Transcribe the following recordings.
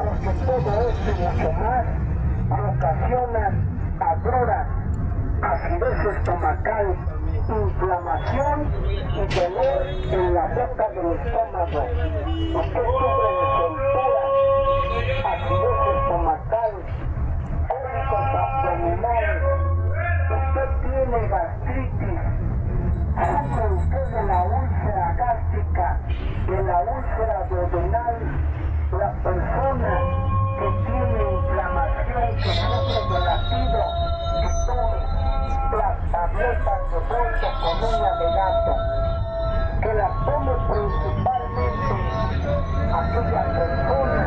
porque todo esto y mucho más ocasionan acidez estomacal, inflamación y dolor en la boca del estómago. Usted sufre de soltura, acidez estomacal, cólicos abdominales, usted tiene gastritis, sufre usted de la úlcera gástrica, de la úlcera duodenal, la persona que tiene inflamación, que sufre de latido, que tome las tabletas de bolsa con uña de gato, que las tome principalmente aquella persona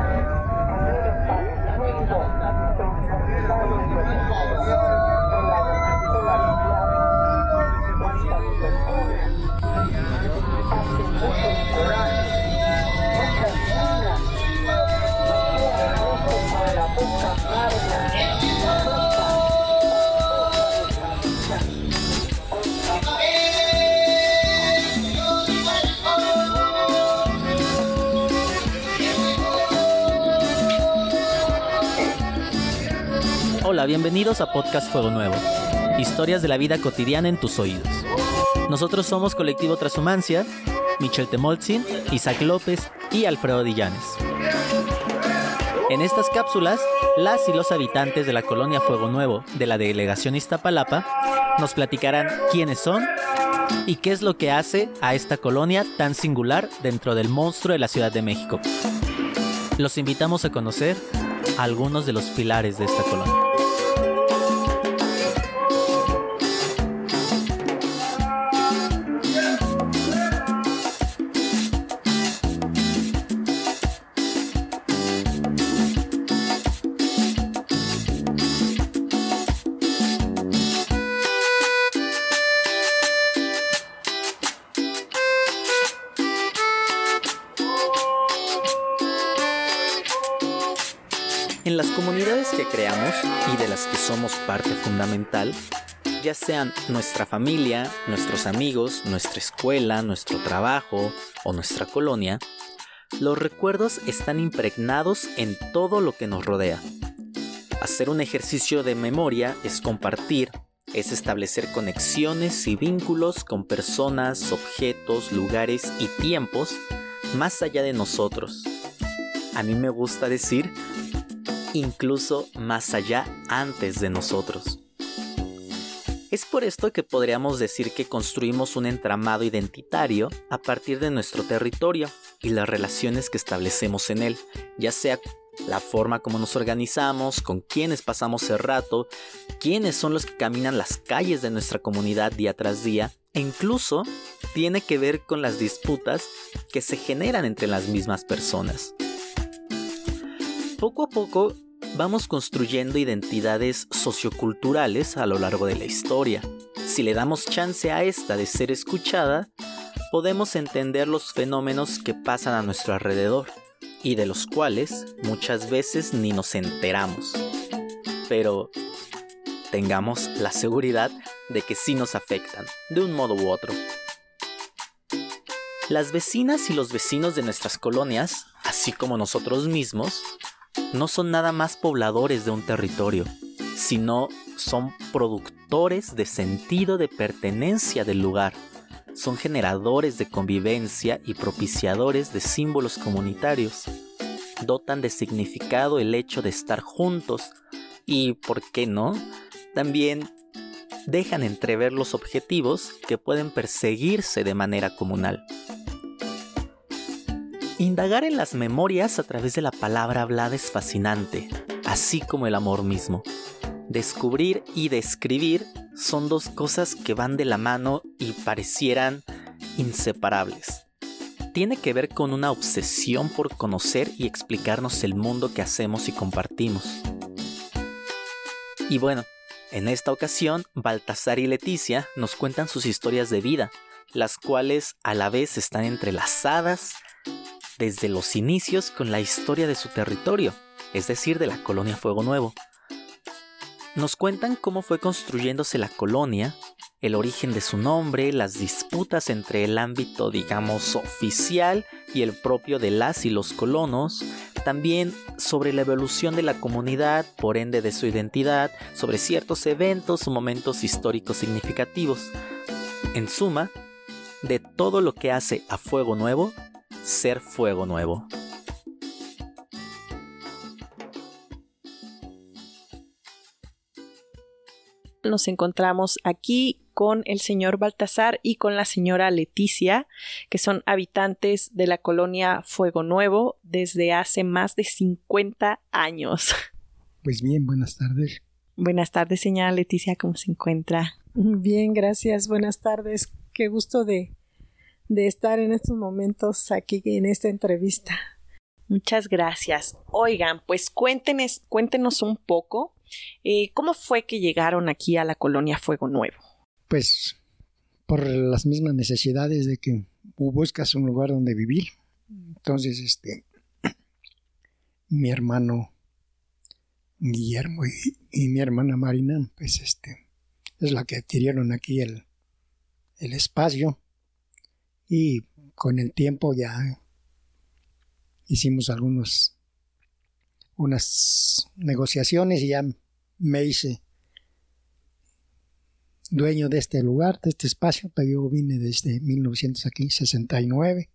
Hola, bienvenidos a Podcast Fuego Nuevo. Historias de la vida cotidiana en tus oídos. Nosotros somos Colectivo Transhumancia, Michel Temolzin, Isaac López y Alfredo Dillanes. En estas cápsulas, las y los habitantes de la colonia Fuego Nuevo de la delegación Iztapalapa nos platicarán quiénes son y qué es lo que hace a esta colonia tan singular dentro del monstruo de la Ciudad de México. Los invitamos a conocer algunos de los pilares de esta colonia. Fundamental, ya sean nuestra familia, nuestros amigos, nuestra escuela, nuestro trabajo o nuestra colonia, los recuerdos están impregnados en todo lo que nos rodea. Hacer un ejercicio de memoria es compartir, es establecer conexiones y vínculos con personas, objetos, lugares y tiempos más allá de nosotros. A mí me gusta decir incluso más allá antes de nosotros. Es por esto que podríamos decir que construimos un entramado identitario a partir de nuestro territorio y las relaciones que establecemos en él, ya sea la forma como nos organizamos, con quiénes pasamos el rato, quiénes son los que caminan las calles de nuestra comunidad día tras día, e incluso tiene que ver con las disputas que se generan entre las mismas personas. Poco a poco vamos construyendo identidades socioculturales a lo largo de la historia. Si le damos chance a esta de ser escuchada, podemos entender los fenómenos que pasan a nuestro alrededor y de los cuales muchas veces ni nos enteramos. Pero tengamos la seguridad de que sí nos afectan, de un modo u otro. Las vecinas y los vecinos de nuestras colonias, así como nosotros mismos, no son nada más pobladores de un territorio, sino son productores de sentido de pertenencia del lugar. Son generadores de convivencia y propiciadores de símbolos comunitarios. Dotan de significado el hecho de estar juntos y, ¿por qué no? También dejan entrever los objetivos que pueden perseguirse de manera comunal. Indagar en las memorias a través de la palabra hablada es fascinante, así como el amor mismo. Descubrir y describir son dos cosas que van de la mano y parecieran inseparables. Tiene que ver con una obsesión por conocer y explicarnos el mundo que hacemos y compartimos. Y bueno, en esta ocasión, Baltasar y Leticia nos cuentan sus historias de vida, las cuales a la vez están entrelazadas desde los inicios con la historia de su territorio, es decir, de la colonia Fuego Nuevo. Nos cuentan cómo fue construyéndose la colonia, el origen de su nombre, las disputas entre el ámbito, digamos, oficial y el propio de las y los colonos, también sobre la evolución de la comunidad, por ende de su identidad, sobre ciertos eventos o momentos históricos significativos. En suma, de todo lo que hace a Fuego Nuevo ser Fuego Nuevo. Nos encontramos aquí con el señor Baltasar y con la señora Leticia, que son habitantes de la colonia Fuego Nuevo desde hace más de 50 años. Pues bien, buenas tardes. Buenas tardes, señora Leticia, ¿cómo se encuentra? Bien, gracias, buenas tardes. Qué gusto de, de estar en estos momentos aquí en esta entrevista. Muchas gracias. Oigan, pues cuéntenos, cuéntenos un poco eh, cómo fue que llegaron aquí a la colonia Fuego Nuevo pues por las mismas necesidades de que buscas un lugar donde vivir. Entonces, este, mi hermano Guillermo y, mi hermana Marina, pues este, es la que adquirieron aquí el, el espacio y con el tiempo ya hicimos algunos unas negociaciones y ya me hice dueño de este lugar, de este espacio, pero yo vine desde 1969.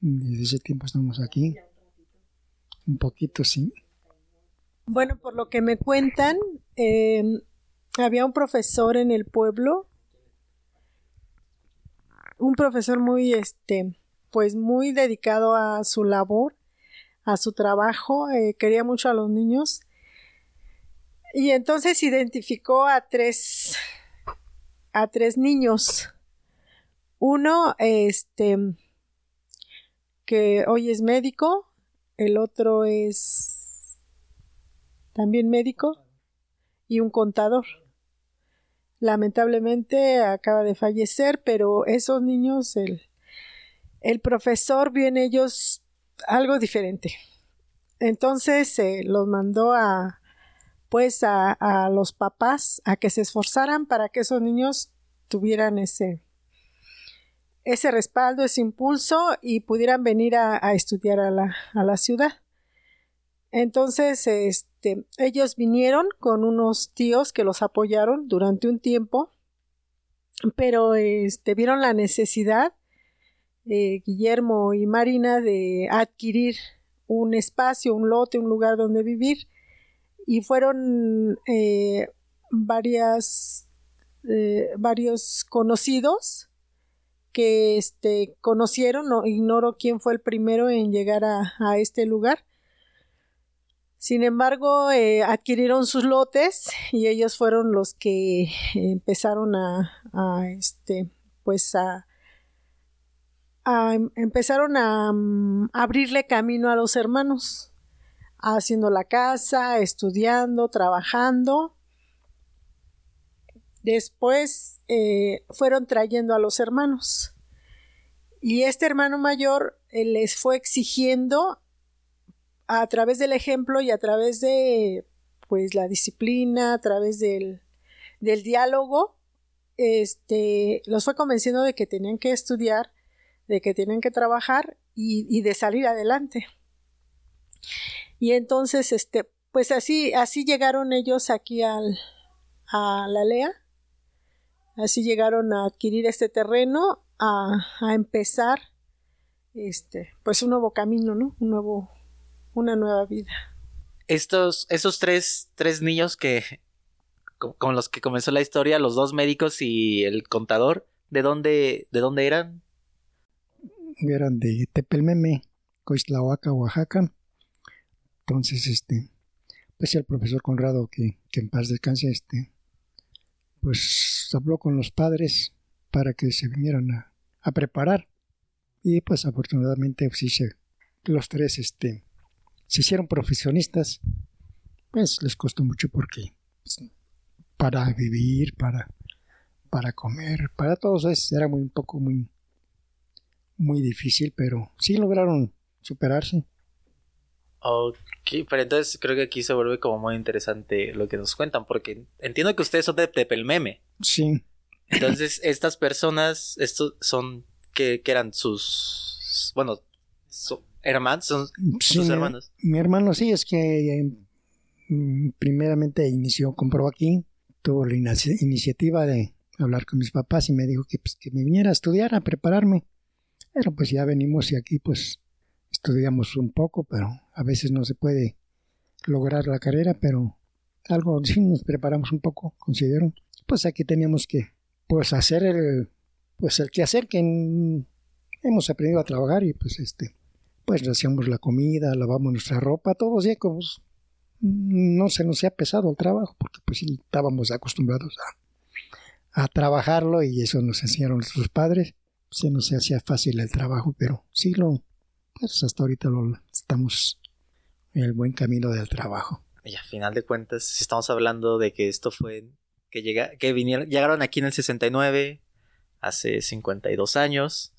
Desde ese tiempo estamos aquí. Un poquito, sí. Bueno, por lo que me cuentan, em, había un profesor en el pueblo, un profesor muy, este, pues muy dedicado a su labor, a su trabajo, eh, quería mucho a los niños y entonces identificó a tres, a tres niños. Uno, este, que hoy es médico, el otro es también médico y un contador. Lamentablemente acaba de fallecer, pero esos niños, el, el profesor vio en ellos algo diferente. Entonces se los mandó a, pues a, los papás a que se esforzaran para que esos niños tuvieran ese, ese respaldo, ese impulso y pudieran venir a, estudiar a la, a la, ciudad. Entonces, este, ellos vinieron con unos tíos que los apoyaron durante un tiempo, pero este, vieron la necesidad, eh, Guillermo y Marina, de adquirir un espacio, un lote, un lugar donde vivir y fueron eh, varias, eh, varios conocidos que este, conocieron, no, ignoro quién fue el primero en llegar a, este lugar. Sin embargo, eh, adquirieron sus lotes y ellos fueron los que empezaron a, este, pues a, a empezaron a, mm, abrirle camino a los hermanos haciendo la casa, estudiando, trabajando. Después eh, fueron trayendo a los hermanos. Y este hermano mayor eh, les fue exigiendo a través del ejemplo y a través de pues la disciplina, a través del, del diálogo, este, los fue convenciendo de que tenían que estudiar, de que tenían que trabajar y, de salir adelante. Y entonces, este, pues así, así llegaron ellos aquí al, a la LEA. Así llegaron a adquirir este terreno, a, a empezar, este, pues un nuevo camino, ¿no? Un nuevo, una nueva vida. Estos, esos tres, tres niños que, con los que comenzó la historia, los dos médicos y el contador, ¿de dónde, de dónde eran? Eran de Tepelmeme, Coislahuaca, Oaxaca. Entonces, este, pues el profesor Conrado, que, en paz descanse, este, pues habló con los padres para que se vinieran a, preparar. Y pues afortunadamente, pues, sí, los tres, este, se hicieron profesionistas. Pues les costó mucho porque pues, para vivir, para, para comer, para todos es, era muy un poco muy, muy difícil, pero sí lograron superarse. Ok, pero entonces creo que aquí se vuelve como muy interesante lo que nos cuentan, porque entiendo que ustedes son de Tepelmeme. Sí. Entonces, estas personas, estos son, que, eran sus, bueno, hermanos, son Sí, sus mi- hermanos. Mi hermano sí, es que eh, mm, primeramente inició, compró aquí, tuvo la inici- iniciativa de hablar con mis papás y me dijo que, pues, que me viniera a estudiar, a prepararme. Pero pues ya venimos y aquí pues estudiamos un poco, pero a veces no se puede lograr la carrera, pero algo sí nos preparamos un poco, considero. Pues aquí teníamos que pues hacer el pues el quehacer que hemos aprendido a trabajar y pues este pues hacíamos la comida, lavamos nuestra ropa, todo así como pues, no se nos ha pesado el trabajo, porque pues sí estábamos acostumbrados a, a trabajarlo y eso nos enseñaron nuestros padres. Se nos hacía fácil el trabajo, pero sí lo, pues hasta ahorita lo estamos en el buen camino del trabajo. Y a final de cuentas, estamos hablando de que esto fue que llega, que vinieron, llegaron aquí en el 69, hace 52 años.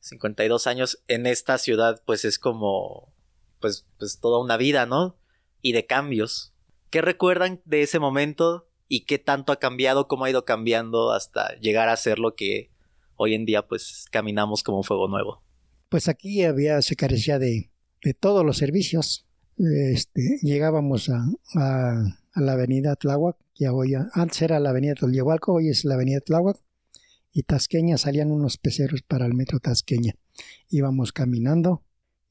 52 años en esta ciudad, pues es como, pues, pues toda una vida, ¿no? Y de cambios. ¿Qué recuerdan de ese momento y qué tanto ha cambiado, cómo ha ido cambiando hasta llegar a ser lo que hoy en día, pues, caminamos como un fuego nuevo? Pues aquí había, se carecía de, de todos los servicios. Este, llegábamos a, a, la avenida Tláhuac, que hoy, antes era la avenida Tolyehualco, hoy es la avenida Tláhuac, y Tasqueña salían unos peceros para el metro Tasqueña. Íbamos caminando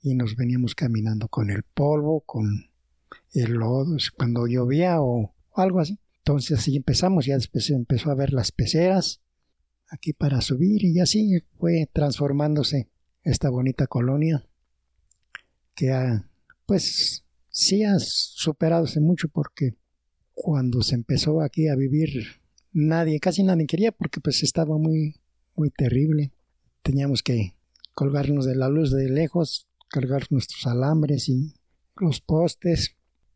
y nos veníamos caminando con el polvo, con el lodo, cuando llovía o algo así. Entonces así empezamos, ya después empezó a ver las peceras aquí para subir y así fue transformándose esta bonita colonia que ha, pues sí ha superadose mucho porque cuando se empezó aquí a vivir nadie, casi nadie quería porque pues estaba muy, muy terrible. Teníamos que colgarnos de la luz de lejos, cargar nuestros alambres y los postes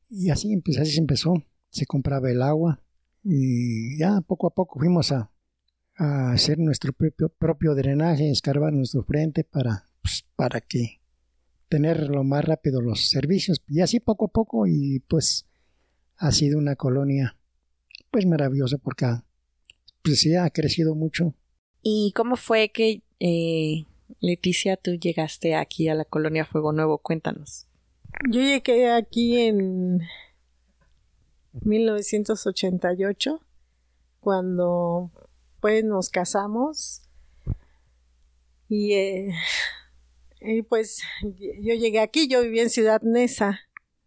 y así, así se empezó. Se compraba el agua y ya poco a poco fuimos a, a hacer nuestro propio, propio drenaje, escarbar nuestro frente para, pues, para que tener lo más rápido los servicios y así poco a poco y pues ha sido una colonia pues maravillosa porque ha, pues sí ha crecido mucho. ¿Y cómo fue que eh, Leticia tú llegaste aquí a la colonia Fuego Nuevo? Cuéntanos. Yo llegué aquí en 1988 cuando pues nos casamos y, eh, y pues yo llegué aquí, yo vivía en Ciudad Neza,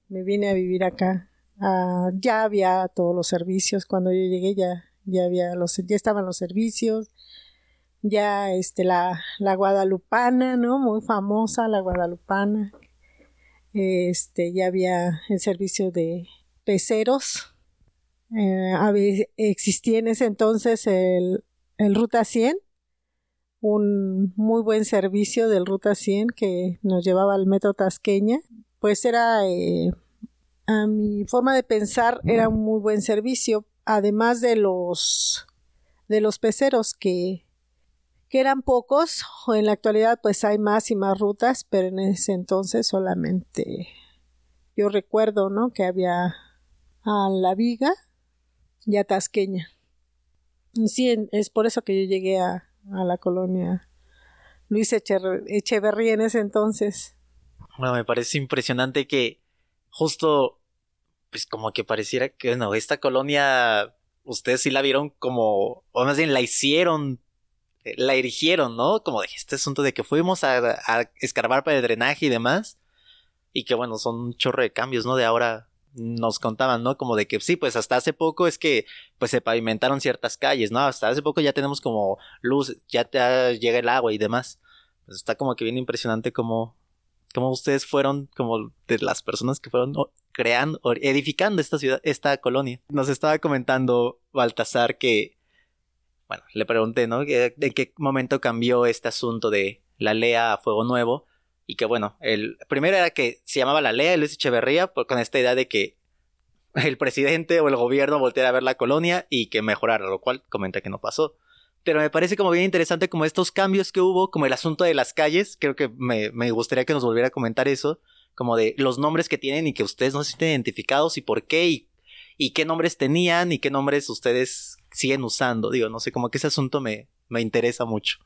me vine a vivir acá. Ah, ya había todos los servicios. Cuando yo llegué ya ya había los ya estaban los servicios. Ya este la, la guadalupana no muy famosa la guadalupana. Este ya había el servicio de peceros. Eh, existía en ese entonces el, el ruta 100 un muy buen servicio del ruta 100 que nos llevaba al metro tasqueña. Pues era eh, a mi forma de pensar era un muy buen servicio además de los de los peceros que que eran pocos. En la actualidad pues hay más y más rutas pero en ese entonces solamente yo recuerdo no que había a la viga y a tasqueña. Y sí es por eso que yo llegué a, a la colonia Luis Echeverría en ese entonces. Bueno me parece impresionante que justo pues como que pareciera que, bueno, esta colonia, ustedes sí la vieron como, o más bien la hicieron, la erigieron, ¿no? Como de este asunto de que fuimos a, a escarbar para el drenaje y demás, y que bueno, son un chorro de cambios, ¿no? De ahora nos contaban, ¿no? Como de que sí, pues hasta hace poco es que pues se pavimentaron ciertas calles, ¿no? Hasta hace poco ya tenemos como luz, ya te llega el agua y demás. Pues está como que bien impresionante como como ustedes fueron como de las personas que fueron creando, edificando esta ciudad, esta colonia. Nos estaba comentando Baltasar que, bueno, le pregunté, ¿no? ¿En qué momento cambió este asunto de la LEA a Fuego Nuevo? Y que, bueno, el primero era que se llamaba la LEA, Luis Echeverría, con esta idea de que el presidente o el gobierno volteara a ver la colonia y que mejorara, lo cual comenta que no pasó pero me parece como bien interesante como estos cambios que hubo, como el asunto de las calles, creo que me, me, gustaría que nos volviera a comentar eso, como de los nombres que tienen y que ustedes no se sienten identificados y por qué y, y qué nombres tenían y qué nombres ustedes siguen usando, digo, no sé, como que ese asunto me, me interesa mucho.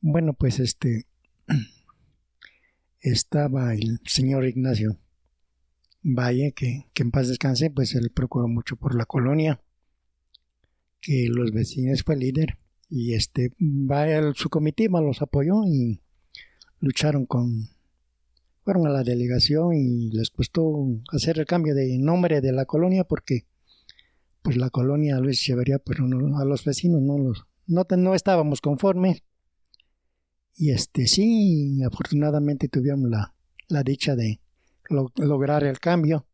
Bueno, pues este, estaba el señor Ignacio Valle, que, que en paz descanse, pues él procuró mucho por la colonia, que los vecinos fue líder, y este, vaya, su comitiva los apoyó y lucharon con, fueron a la delegación y les costó hacer el cambio de nombre de la colonia porque pues la colonia Luis Echeverría pues a los vecinos no los no, no estábamos conformes. Y este sí afortunadamente tuvimos la, la dicha de lograr el cambio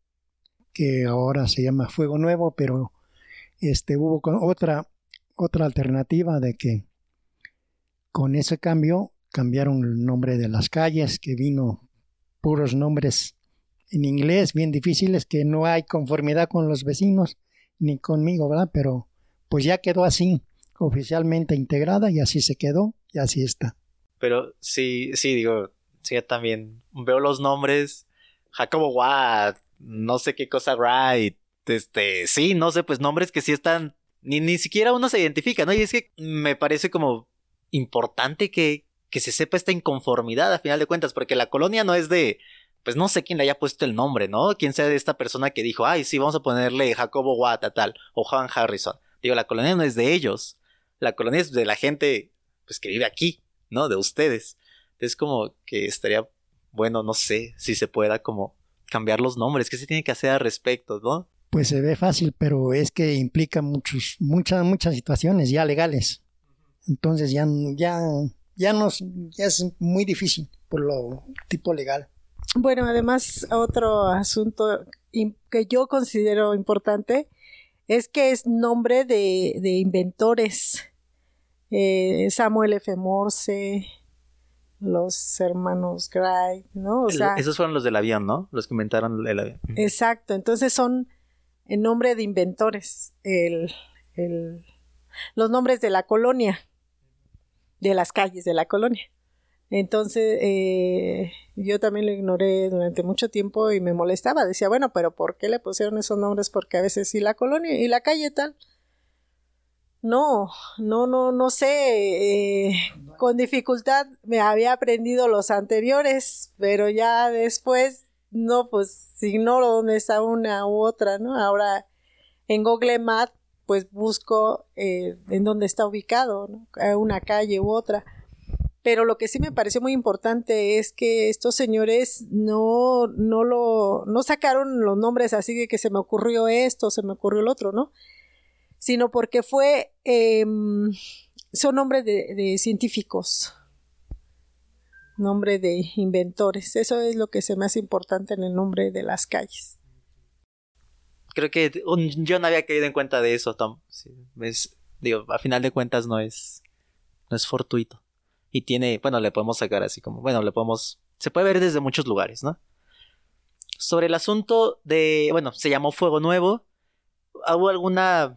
que ahora se llama Fuego Nuevo pero este hubo otra otra alternativa de que con ese cambio cambiaron el nombre de las calles que vino puros nombres en inglés bien difíciles que no hay conformidad con los vecinos ni conmigo, ¿verdad? Pero pues ya quedó así, oficialmente integrada y así se quedó y así está. Pero sí, sí, digo, sí, también veo los nombres, Jacobo Watt, no sé qué cosa, Wright, este, sí, no sé, pues nombres que sí están, ni, ni siquiera uno se identifica, ¿no? Y es que me parece como importante que, que se sepa esta inconformidad a final de cuentas, porque la colonia no es de, pues no sé quién le haya puesto el nombre, ¿no? Quién sea de esta persona que dijo, ay, sí, vamos a ponerle Jacobo Watt tal, o Juan Harrison. Digo, la colonia no es de ellos, la colonia es de la gente, pues que vive aquí, ¿no? De ustedes. Es como que estaría, bueno, no sé si se pueda como cambiar los nombres, ¿qué se tiene que hacer al respecto, ¿no? Pues se ve fácil, pero es que implica muchos, muchas, muchas situaciones ya legales. Entonces ya, ya ya, nos, ya es muy difícil por lo tipo legal. Bueno, además otro asunto que yo considero importante es que es nombre de, de inventores. Eh, Samuel F. Morse, los hermanos Gray, ¿no? O sea, esos fueron los del avión, ¿no? Los que inventaron el avión. Exacto, entonces son en nombre de inventores, el, el, los nombres de la colonia de las calles de la colonia. Entonces, eh, yo también lo ignoré durante mucho tiempo y me molestaba. Decía, bueno, pero ¿por qué le pusieron esos nombres? Porque a veces sí la colonia y la calle tal. No, no, no, no sé. Eh, con dificultad me había aprendido los anteriores, pero ya después, no, pues ignoro dónde está una u otra, ¿no? Ahora en Google Maps pues busco eh, en dónde está ubicado, ¿no? una calle u otra. Pero lo que sí me pareció muy importante es que estos señores no, no lo, no sacaron los nombres así de que se me ocurrió esto, se me ocurrió el otro, ¿no? Sino porque fue, em, son nombres de, de científicos, nombre de inventores. Eso es lo que se me hace importante en el nombre de las calles creo que yo no había caído en cuenta de eso, Tom. a final de cuentas no es, no es fortuito. Y tiene, bueno, le podemos sacar así como, bueno, le podemos, se puede ver desde muchos lugares, ¿no? Sobre el asunto de, bueno, se llamó Fuego Nuevo. ¿Hubo alguna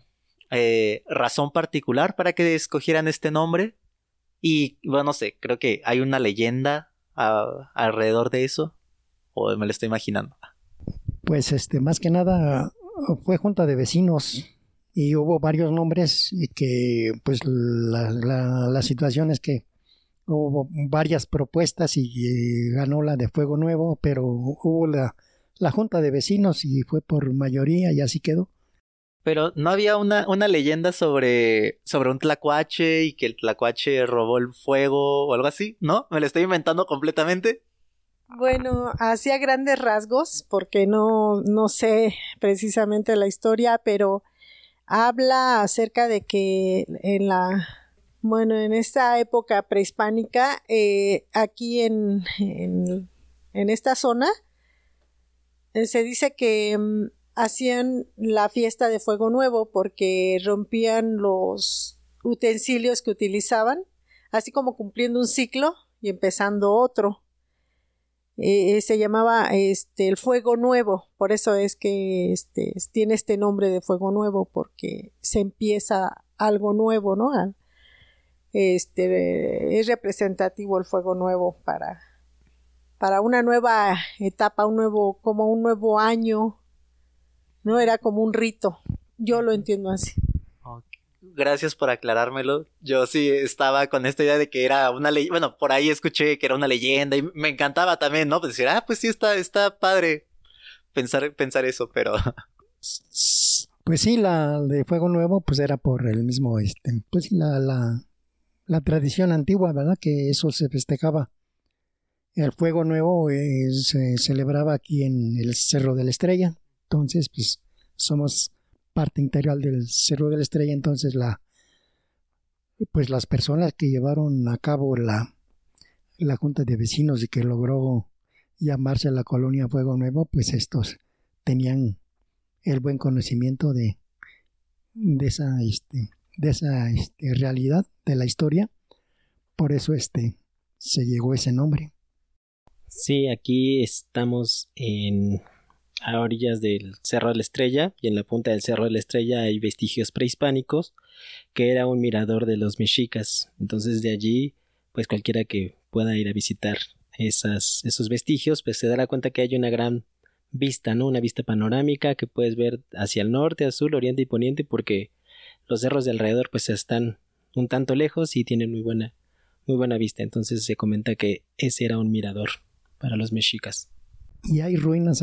eh, razón particular para que escogieran este nombre? Y, bueno, no sé, creo que hay una leyenda alrededor de eso. O me lo estoy imaginando. Pues, este, más que nada, fue junta de vecinos y hubo varios nombres y que pues la, la, situación es que hubo varias propuestas y ganó la de Fuego Nuevo, pero hubo la, la junta de vecinos y fue por mayoría y así quedó. Pero no había una, una leyenda sobre, sobre un tlacuache y que el tlacuache robó el fuego o algo así, ¿no? ¿Me lo estoy inventando completamente? Bueno, hacía grandes rasgos, porque no, no sé precisamente la historia, pero habla acerca de que en la, bueno, en esta época prehispánica, eh, aquí en, en, esta zona, eh, se dice que mm, hacían la fiesta de Fuego Nuevo porque rompían los utensilios que utilizaban, así como cumpliendo un ciclo y empezando otro. Eh, se llamaba este el fuego nuevo. Por eso es que este tiene este nombre de fuego nuevo porque se empieza algo nuevo no este es representativo el fuego nuevo para para una nueva etapa un nuevo como un nuevo año no era como un rito yo lo entiendo así Gracias por aclarármelo. Yo sí estaba con esta idea de que era una leyenda. Bueno, por ahí escuché que era una leyenda y me encantaba también, ¿no? Pues decir, ah, pues sí, está, está padre pensar, pensar eso, pero. Pues sí, la de Fuego Nuevo, pues era por el mismo, este, pues la, la, la tradición antigua, ¿verdad? Que eso se festejaba. El Fuego Nuevo eh, se celebraba aquí en el Cerro de la Estrella. Entonces, pues somos parte integral del Cerro de la Estrella. Entonces, la, pues las personas que llevaron a cabo la, la Junta de Vecinos y que logró llamarse la colonia Fuego Nuevo, pues estos tenían el buen conocimiento de, de esa, este, de esa este, realidad de la historia. Por eso este, se llegó ese nombre. Sí, aquí estamos en a orillas del Cerro de la Estrella y en la punta del Cerro de la Estrella hay vestigios prehispánicos que era un mirador de los mexicas. Entonces de allí, pues cualquiera que pueda ir a visitar esas, esos vestigios, pues se dará cuenta que hay una gran vista, ¿no? Una vista panorámica que puedes ver hacia el norte, azul, oriente y poniente porque los cerros de alrededor pues están un tanto lejos y tienen muy buena muy buena vista. Entonces se comenta que ese era un mirador para los mexicas. Y hay ruinas,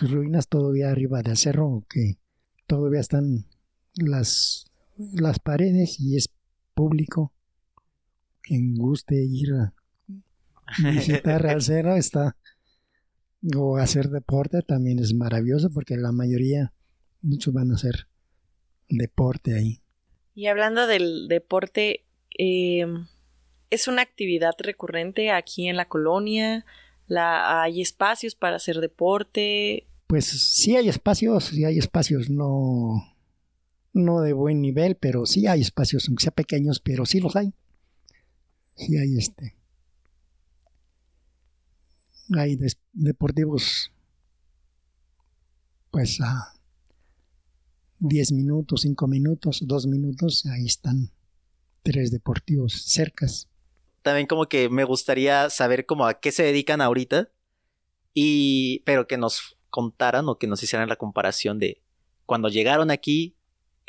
hay ruinas todavía arriba del cerro que todavía están las, las paredes y es público. Quien guste ir a visitar al cerro está o hacer deporte también es maravilloso porque la mayoría, muchos van a hacer deporte ahí. Y hablando del deporte, eh, es una actividad recurrente aquí en la colonia. La, hay espacios para hacer deporte. Pues sí hay espacios, sí hay espacios, no, no de buen nivel, pero sí hay espacios, aunque sea pequeños, pero sí los hay. Sí hay este. Hay deportivos, pues a 10 minutos, 5 minutos, 2 minutos, ahí están tres deportivos cercas también como que me gustaría saber como a qué se dedican ahorita y pero que nos contaran o que nos hicieran la comparación de cuando llegaron aquí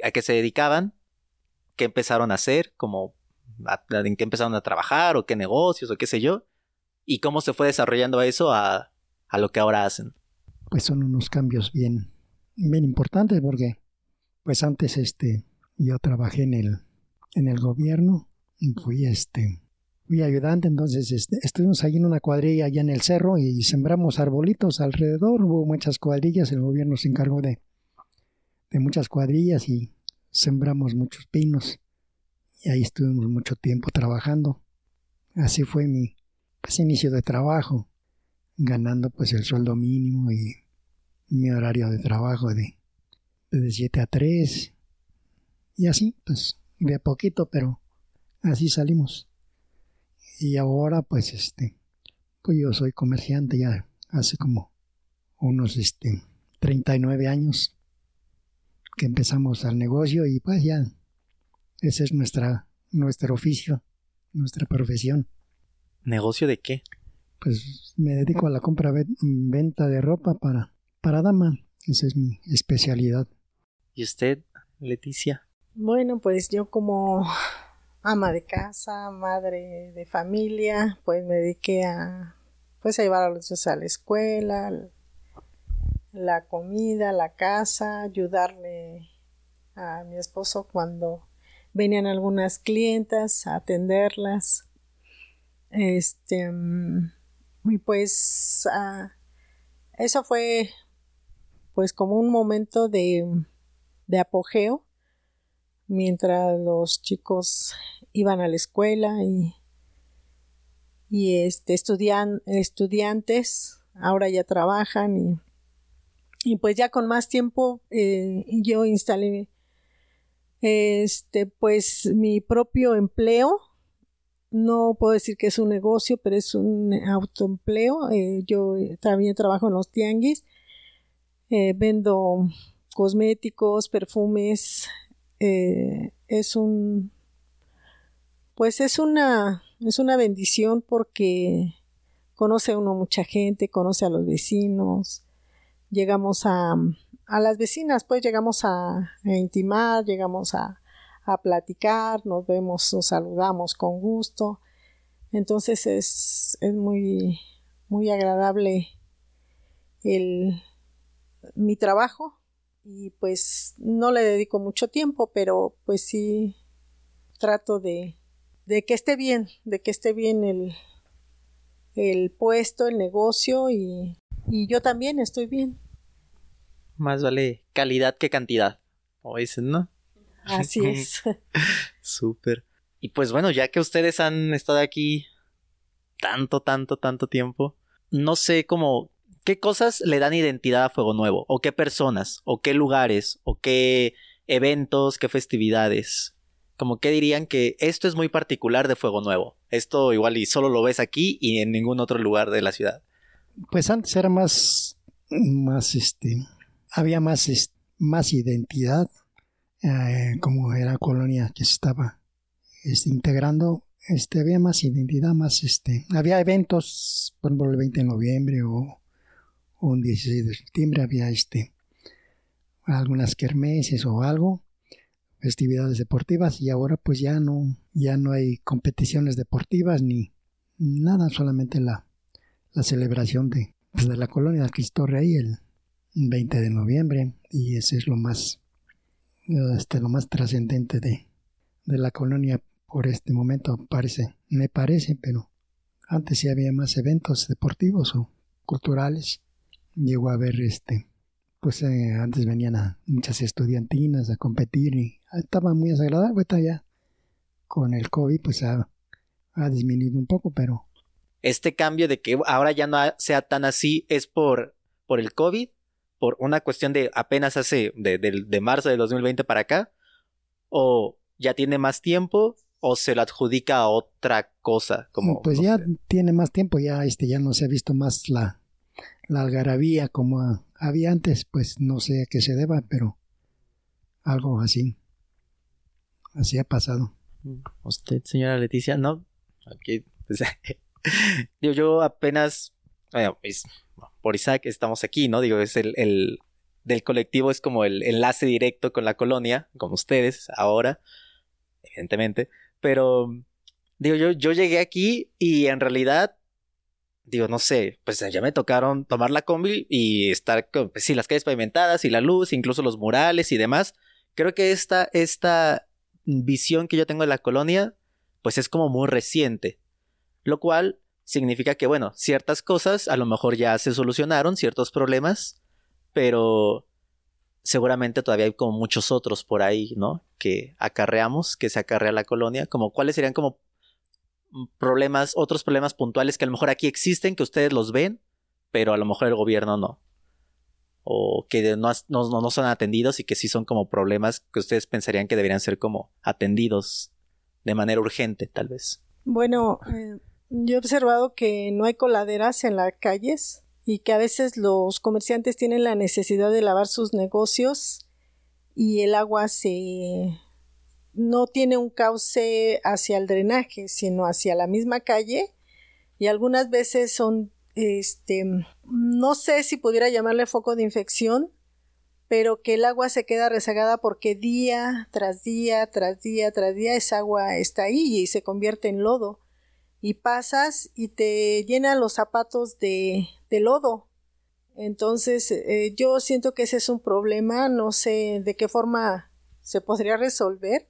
a qué se dedicaban, qué empezaron a hacer, como en qué empezaron a trabajar o qué negocios o qué sé yo y cómo se fue desarrollando eso a, a lo que ahora hacen. Pues son unos cambios bien bien importantes porque pues antes este yo trabajé en el en el gobierno fui este fui ayudante, entonces este, estuvimos ahí en una cuadrilla allá en el cerro y sembramos arbolitos alrededor, hubo muchas cuadrillas, el gobierno se encargó de, de muchas cuadrillas y sembramos muchos pinos y ahí estuvimos mucho tiempo trabajando. Así fue mi inicio de trabajo, ganando pues el sueldo mínimo y mi horario de trabajo de, de 7 a 3 y así, pues de a poquito, pero así salimos. Y ahora, pues, este, pues yo soy comerciante ya hace como unos, este, 39 años que empezamos al negocio y pues ya, ese es nuestra, nuestro oficio, nuestra profesión. ¿Negocio de qué? Pues me dedico a la compra venta de ropa para, para dama. Esa es mi especialidad. ¿Y usted, Leticia? Bueno, pues yo como ama de casa, madre de familia, pues me dediqué a pues a llevar a los niños a la escuela, la comida, la casa, ayudarle a mi esposo cuando venían algunas clientas a atenderlas. Este y pues ah, eso fue pues como un momento de, de apogeo mientras los chicos iban a la escuela y, y este, estudian, estudiantes ahora ya trabajan y, y pues ya con más tiempo eh, yo instalé este pues mi propio empleo. No puedo decir que es un negocio pero es un autoempleo. Eh, yo también trabajo en los tianguis. Eh, vendo cosméticos perfumes eh, es un pues es una es una bendición porque conoce a uno mucha gente, conoce a los vecinos, llegamos a, a las vecinas, pues llegamos a, intimar, llegamos a, a platicar, nos vemos, nos saludamos con gusto. Entonces es, es muy, muy agradable el, mi trabajo y pues no le dedico mucho tiempo, pero pues sí trato de, de que esté bien, de que esté bien el, el puesto, el negocio y, y yo también estoy bien. Más vale calidad que cantidad, o dicen, ¿no? Así es. Súper. Y pues bueno, ya que ustedes han estado aquí tanto, tanto, tanto tiempo, no sé cómo, qué cosas le dan identidad a Fuego Nuevo, o qué personas, o qué lugares, o qué eventos, qué festividades. Como que dirían que esto es muy particular de Fuego Nuevo. Esto igual y solo lo ves aquí y en ningún otro lugar de la ciudad. Pues antes era más, más este, había más, más identidad, eh, como era colonia que se estaba este, integrando, este, había más identidad, más, este, había eventos, por ejemplo, el 20 de noviembre o, un 16 de septiembre, había este, algunas kermeses o algo, festividades deportivas y ahora pues ya no, ya no hay competiciones deportivas ni nada, solamente la, la celebración de, pues, de la colonia del Cristo Rey el 20 de noviembre y ese es lo más, este, lo más trascendente de, de la colonia por este momento parece, me parece, pero antes sí había más eventos deportivos o culturales. Llegó a haber este, pues eh, antes venían a muchas estudiantinas a competir y estaba muy desagradable. Ahorita ya con el COVID pues ha, ha, disminuido un poco, pero... Este cambio de que ahora ya no sea tan así es por, por el COVID, por una cuestión de apenas hace, de, de, de marzo de 2020 para acá, o ya tiene más tiempo o se lo adjudica a otra cosa como pues ya tiene más tiempo ya este ya no se ha visto más la la algarabía como había antes pues no sé a qué se deba pero algo así así ha pasado. Usted señora Leticia no aquí yo apenas bueno, por Isaac estamos aquí no digo es el, el del colectivo es como el enlace directo con la colonia como ustedes ahora evidentemente pero, digo, yo, yo llegué aquí y en realidad, digo, no sé, pues ya me tocaron tomar la combi y estar con, pues sí, las calles pavimentadas y la luz, incluso los murales y demás. Creo que esta, esta visión que yo tengo de la colonia, pues es como muy reciente. Lo cual significa que, bueno, ciertas cosas a lo mejor ya se solucionaron, ciertos problemas, pero seguramente todavía hay como muchos otros por ahí, ¿no? Que acarreamos, que se acarrea la colonia, como cuáles serían como problemas, otros problemas puntuales que a lo mejor aquí existen, que ustedes los ven, pero a lo mejor el gobierno no. O que no, no, no son atendidos y que sí son como problemas que ustedes pensarían que deberían ser como atendidos de manera urgente, tal vez. Bueno, eh, yo he observado que no hay coladeras en las calles y que a veces los comerciantes tienen la necesidad de lavar sus negocios y el agua se no tiene un cauce hacia el drenaje, sino hacia la misma calle y algunas veces son este no sé si pudiera llamarle foco de infección, pero que el agua se queda rezagada porque día tras día, tras día, tras día esa agua está ahí y se convierte en lodo y pasas y te llenan los zapatos de, de lodo. Entonces, eh, yo siento que ese es un problema, no sé de qué forma se podría resolver,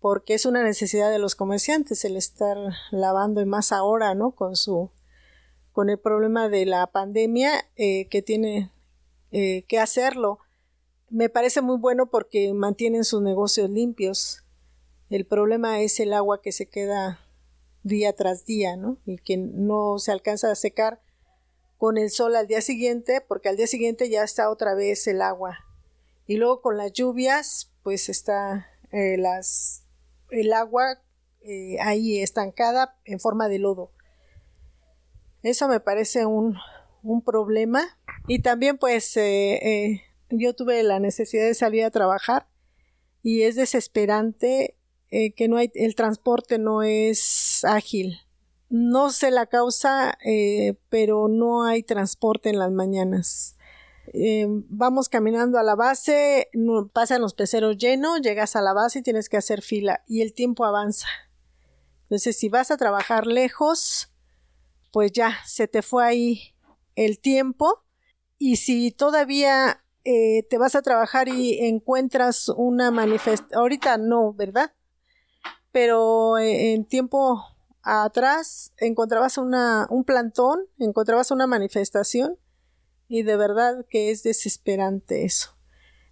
porque es una necesidad de los comerciantes el estar lavando y más ahora, ¿no? Con su, con el problema de la pandemia eh, que tiene eh, que hacerlo. Me parece muy bueno porque mantienen sus negocios limpios. El problema es el agua que se queda día tras día, ¿no? Y que no se alcanza a secar con el sol al día siguiente, porque al día siguiente ya está otra vez el agua. Y luego con las lluvias, pues está eh, las, el agua eh, ahí estancada en forma de lodo. Eso me parece un, un problema. Y también pues eh, yo tuve la necesidad de salir a trabajar y es desesperante eh, que no hay, el transporte no es ágil. No sé la causa, eh, pero no hay transporte en las mañanas. Eh, vamos caminando a la base, pasan los peceros llenos, llegas a la base y tienes que hacer fila y el tiempo avanza. Entonces, si vas a trabajar lejos, pues ya se te fue ahí el tiempo y si todavía eh, te vas a trabajar y encuentras una manifestación, ahorita no, ¿verdad? Pero eh, en tiempo atrás encontrabas una, un plantón, encontrabas una manifestación y de verdad que es desesperante eso.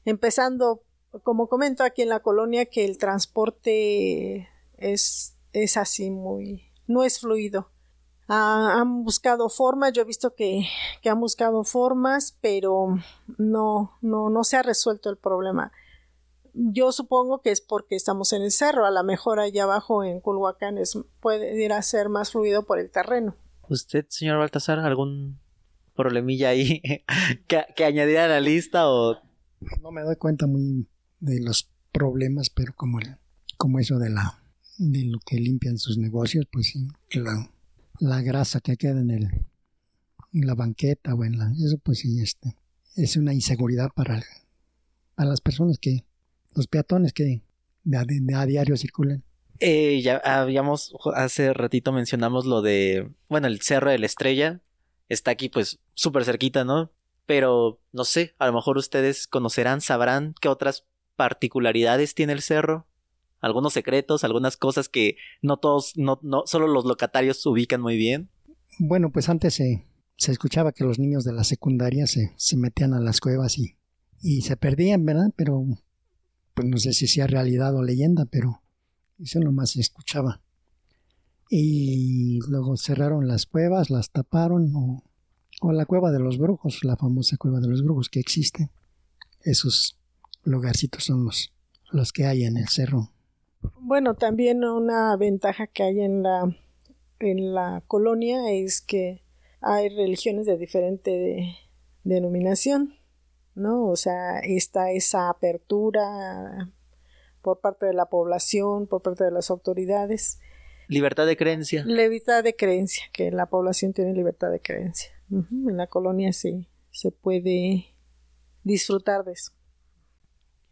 Empezando, como comento aquí en la colonia, que el transporte es, es así muy, no es fluido. Ah, han buscado formas, yo he visto que, que, han buscado formas, pero no, no, no se ha resuelto el problema. Yo supongo que es porque estamos en el cerro, a lo mejor allá abajo en Culhuacán es, puede ir a ser más fluido por el terreno. ¿Usted, señor Baltasar, algún problemilla ahí que, que añadir a la lista o...? No me doy cuenta muy de los problemas, pero como, el, como eso de la de lo que limpian sus negocios, pues sí, la, la grasa que queda en el en la banqueta o en la eso pues sí este es una inseguridad para, para las personas que los peatones que a, diario circulan eh, ya habíamos hace ratito mencionamos lo de bueno el cerro de la estrella está aquí pues súper cerquita, ¿no? Pero no sé, a lo mejor ustedes conocerán, sabrán qué otras particularidades tiene el cerro, algunos secretos, algunas cosas que no todos, no, no, solo los locatarios ubican muy bien. Bueno, pues antes se, se escuchaba que los niños de la secundaria se, se metían a las cuevas y, y se perdían, ¿verdad? Pero pues no sé si sea realidad o leyenda, pero eso nomás se escuchaba y luego cerraron las cuevas, las taparon o, la cueva de los brujos, la famosa cueva de los brujos que existe. Esos lugarcitos son los, los que hay en el cerro. Bueno, también una ventaja que hay en la, en la colonia es que hay religiones de diferente denominación, ¿no? O sea, está esa apertura por parte de la población, por parte de las autoridades Libertad de creencia. Libertad de creencia, que la población tiene libertad de creencia. En la colonia sí se puede disfrutar de eso.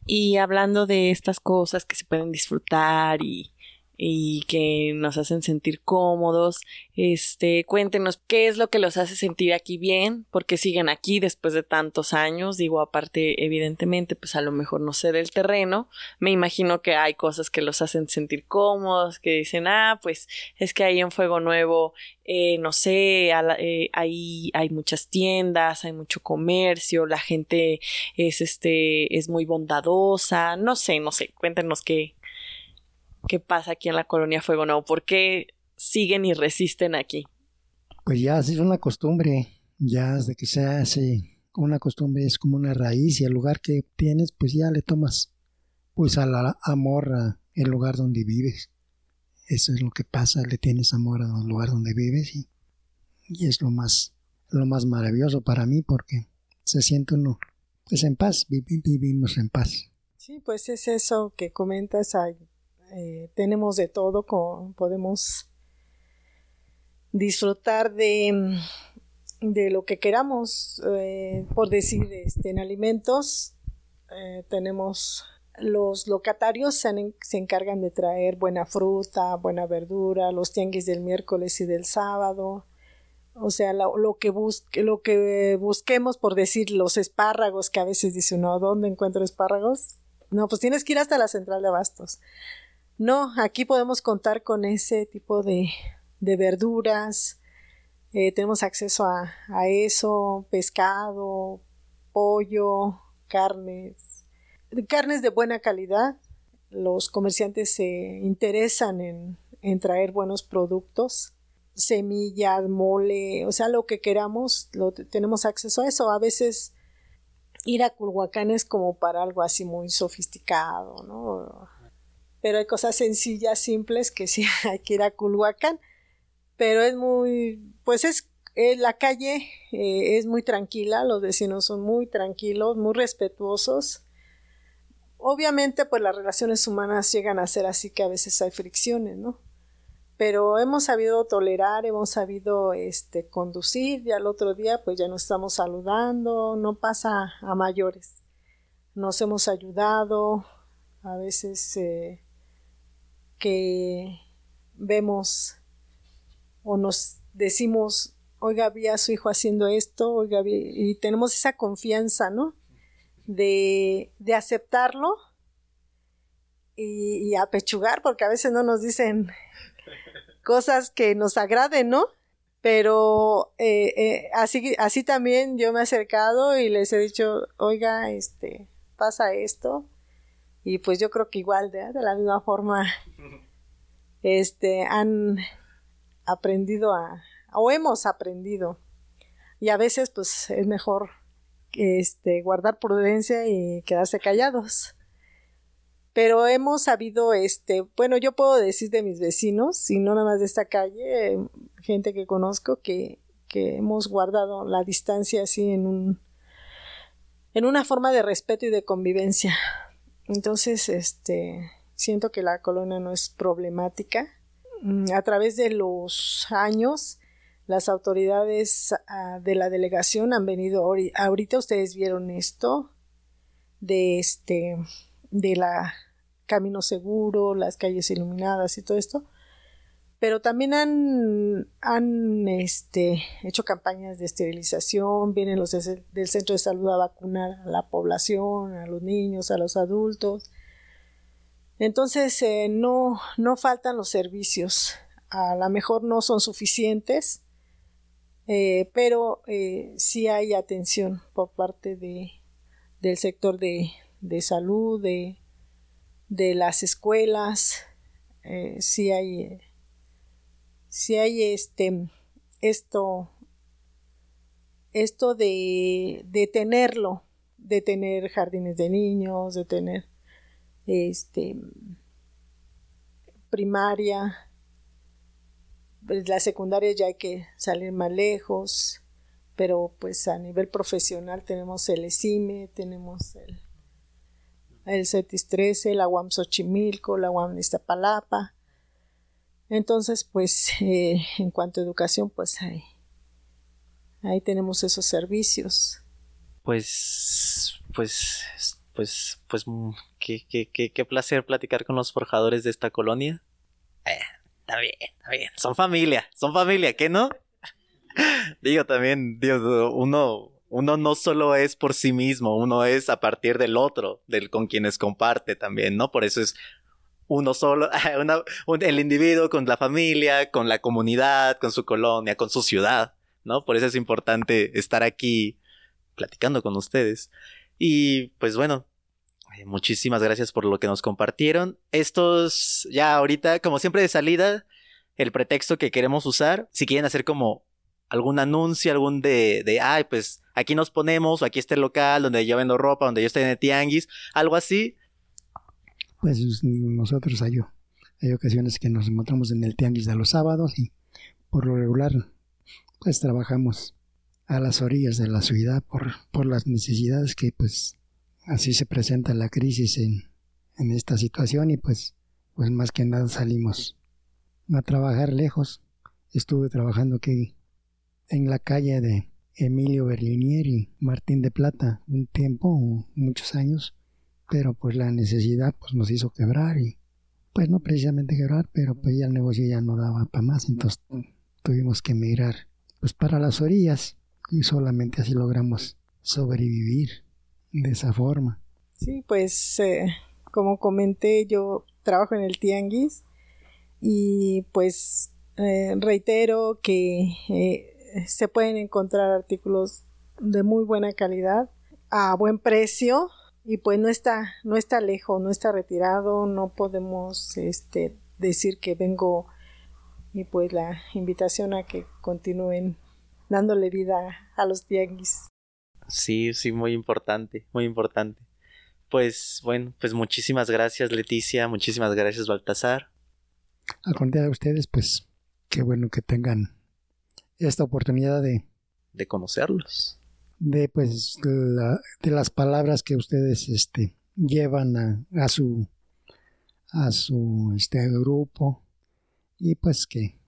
Y hablando de estas cosas que se pueden disfrutar y y que nos hacen sentir cómodos. Este, cuéntenos qué es lo que los hace sentir aquí bien, porque siguen aquí después de tantos años. Digo, aparte, evidentemente, pues a lo mejor no sé del terreno. Me imagino que hay cosas que los hacen sentir cómodos, que dicen, ah, pues es que ahí en Fuego Nuevo, eh, no sé, eh, ahí hay muchas tiendas, hay mucho comercio, la gente es este, es muy bondadosa, no sé, no sé, cuéntenos qué, qué pasa aquí en la colonia Fuego Nuevo, por qué siguen y resisten aquí. Pues ya es una costumbre, ya desde que se hace una costumbre es como una raíz y el lugar que tienes pues ya le tomas pues al amor a el lugar donde vives. Eso es lo que pasa, le tienes amor al lugar donde vives y, y es lo más lo más maravilloso para mí porque se siente uno pues en paz, vivimos en paz. Sí, pues es eso que comentas, eh, tenemos de todo, podemos disfrutar de, de lo que queramos, eh, por decir, este, en alimentos, eh, tenemos los locatarios se, se, encargan de traer buena fruta, buena verdura, los tianguis del miércoles y del sábado. O sea, lo, lo que busque, lo que busquemos, por decir, los espárragos, que a veces dice uno, ¿dónde encuentro espárragos? No, pues tienes que ir hasta la central de abastos. No, aquí podemos contar con ese tipo de, de verduras, eh, tenemos acceso a, eso, pescado, pollo, carnes, carnes de buena calidad. Los comerciantes se interesan en, en traer buenos productos, semillas, mole, o sea, lo que queramos, lo, tenemos acceso a eso. A veces ir a Culhuacán es como para algo así muy sofisticado, ¿no? Pero hay cosas sencillas, simples, que sí hay que ir a Culhuacán, pero es muy, pues es, eh, la calle eh, es muy tranquila, los vecinos son muy tranquilos, muy respetuosos. Obviamente, pues las relaciones humanas llegan a ser así que a veces hay fricciones, ¿no? pero hemos sabido tolerar, hemos sabido este conducir y al otro día pues ya nos estamos saludando, no pasa a mayores. Nos hemos ayudado, a veces eh, que vemos o nos decimos, oiga, vi a su hijo haciendo esto, oiga, y tenemos esa confianza, ¿no? De, de aceptarlo y, apechugar, porque a veces no nos dicen cosas que nos agraden, ¿no? Pero eh, eh, así, así también yo me he acercado y les he dicho, oiga, este, pasa esto. Y pues yo creo que igual, de, de la misma forma, este, han aprendido a, o hemos aprendido. Y a veces, pues, es mejor este, guardar prudencia y quedarse callados pero hemos sabido, este, bueno, yo puedo decir de mis vecinos, y no nada más de esta calle, gente que conozco, que, que hemos guardado la distancia así en un, en una forma de respeto y de convivencia. Entonces, este, siento que la colonia no es problemática. Mm, a través de los años, las autoridades ah, de la delegación han venido, ahorita ustedes vieron esto, de este, de la camino seguro, las calles iluminadas y todo esto. Pero también han, este, hecho campañas de esterilización, vienen los del centro de salud a vacunar a la población, a los niños, a los adultos. Entonces, eh, no, no faltan los servicios. A lo mejor no son suficientes, eh, pero eh, sí hay atención por parte de, del sector de, salud, de, de las escuelas, si hay, si hay este, esto, esto de, de tenerlo, de tener jardines de niños, de tener este primaria, pues la secundaria ya hay que salir más lejos, pero pues a nivel profesional tenemos el ESIME, tenemos el el CETIS 13, la UAM Xochimilco, la UAM Iztapalapa. Entonces, pues, eh, en cuanto a educación, pues ahí, tenemos esos servicios. Pues, pues, pues, pues, mm, qué, qué, qué, qué placer platicar con los forjadores de esta colonia. Eh, está bien, está bien. Son familia, son familia, ¿qué no? Digo también, Dios, uno, uno no solo es por sí mismo, uno es a partir del otro, del con quienes comparte también, ¿no? Por eso es uno solo, el individuo con la familia, con la comunidad, con su colonia, con su ciudad, ¿no? Por eso es importante estar aquí platicando con ustedes. Y pues bueno, eh, muchísimas gracias por lo que nos compartieron. Estos ya ahorita, como siempre de salida, el pretexto que queremos usar, si quieren hacer como algún anuncio, algún de, de, ay, pues aquí nos ponemos, o aquí está el local donde yo vendo ropa, donde yo estoy en el tianguis, algo así. Pues nosotros hay, hay ocasiones que nos encontramos en el tianguis de los sábados y por lo regular pues trabajamos a las orillas de la ciudad por, por las necesidades que pues así se presenta la crisis en, en esta situación y pues pues más que nada salimos a trabajar lejos. Estuve trabajando aquí en la calle de Emilio Berlinieri, Martín de Plata, un tiempo, muchos años, pero pues la necesidad pues nos hizo quebrar y pues no precisamente quebrar, pero pues ya el negocio ya no daba para más, entonces tuvimos que emigrar pues para las orillas y solamente así logramos sobrevivir de esa forma. Sí, pues eh, como comenté yo trabajo en el tianguis y pues eh, reitero que eh, se pueden encontrar artículos de muy buena calidad a buen precio y pues no está no está lejos no está retirado no podemos este decir que vengo y pues la invitación a que continúen dándole vida a los tianguis. Sí sí muy importante muy importante. Pues bueno pues muchísimas gracias Leticia muchísimas gracias Baltasar. Al contrario a ustedes pues qué bueno que tengan esta oportunidad de... De conocerlos. De pues de las palabras que ustedes este, llevan a, a su a su este grupo y pues que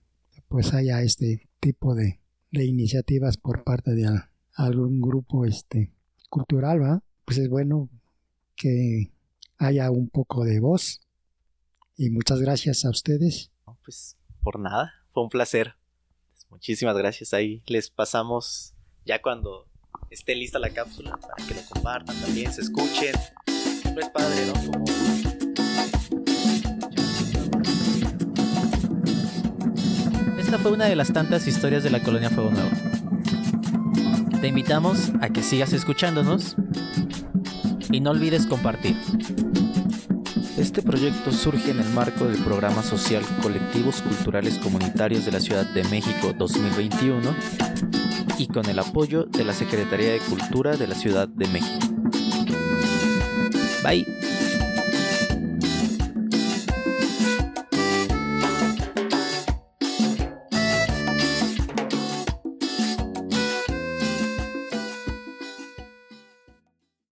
pues haya este tipo de, de iniciativas por parte de al- algún grupo este cultural, ¿va? Pues es bueno que haya un poco de voz y muchas gracias a ustedes. Pues por nada, fue un placer. Muchísimas gracias. Ahí les pasamos ya cuando esté lista la cápsula para que lo compartan también, se escuchen. Siempre es padre, ¿no? Esta fue una de las tantas historias de la colonia Fuego Nuevo. Te invitamos a que sigas escuchándonos y no olvides compartir. Este proyecto surge en el marco del programa social Colectivos Culturales Comunitarios de la Ciudad de México 2021 y con el apoyo de la Secretaría de Cultura de la Ciudad de México. Bye.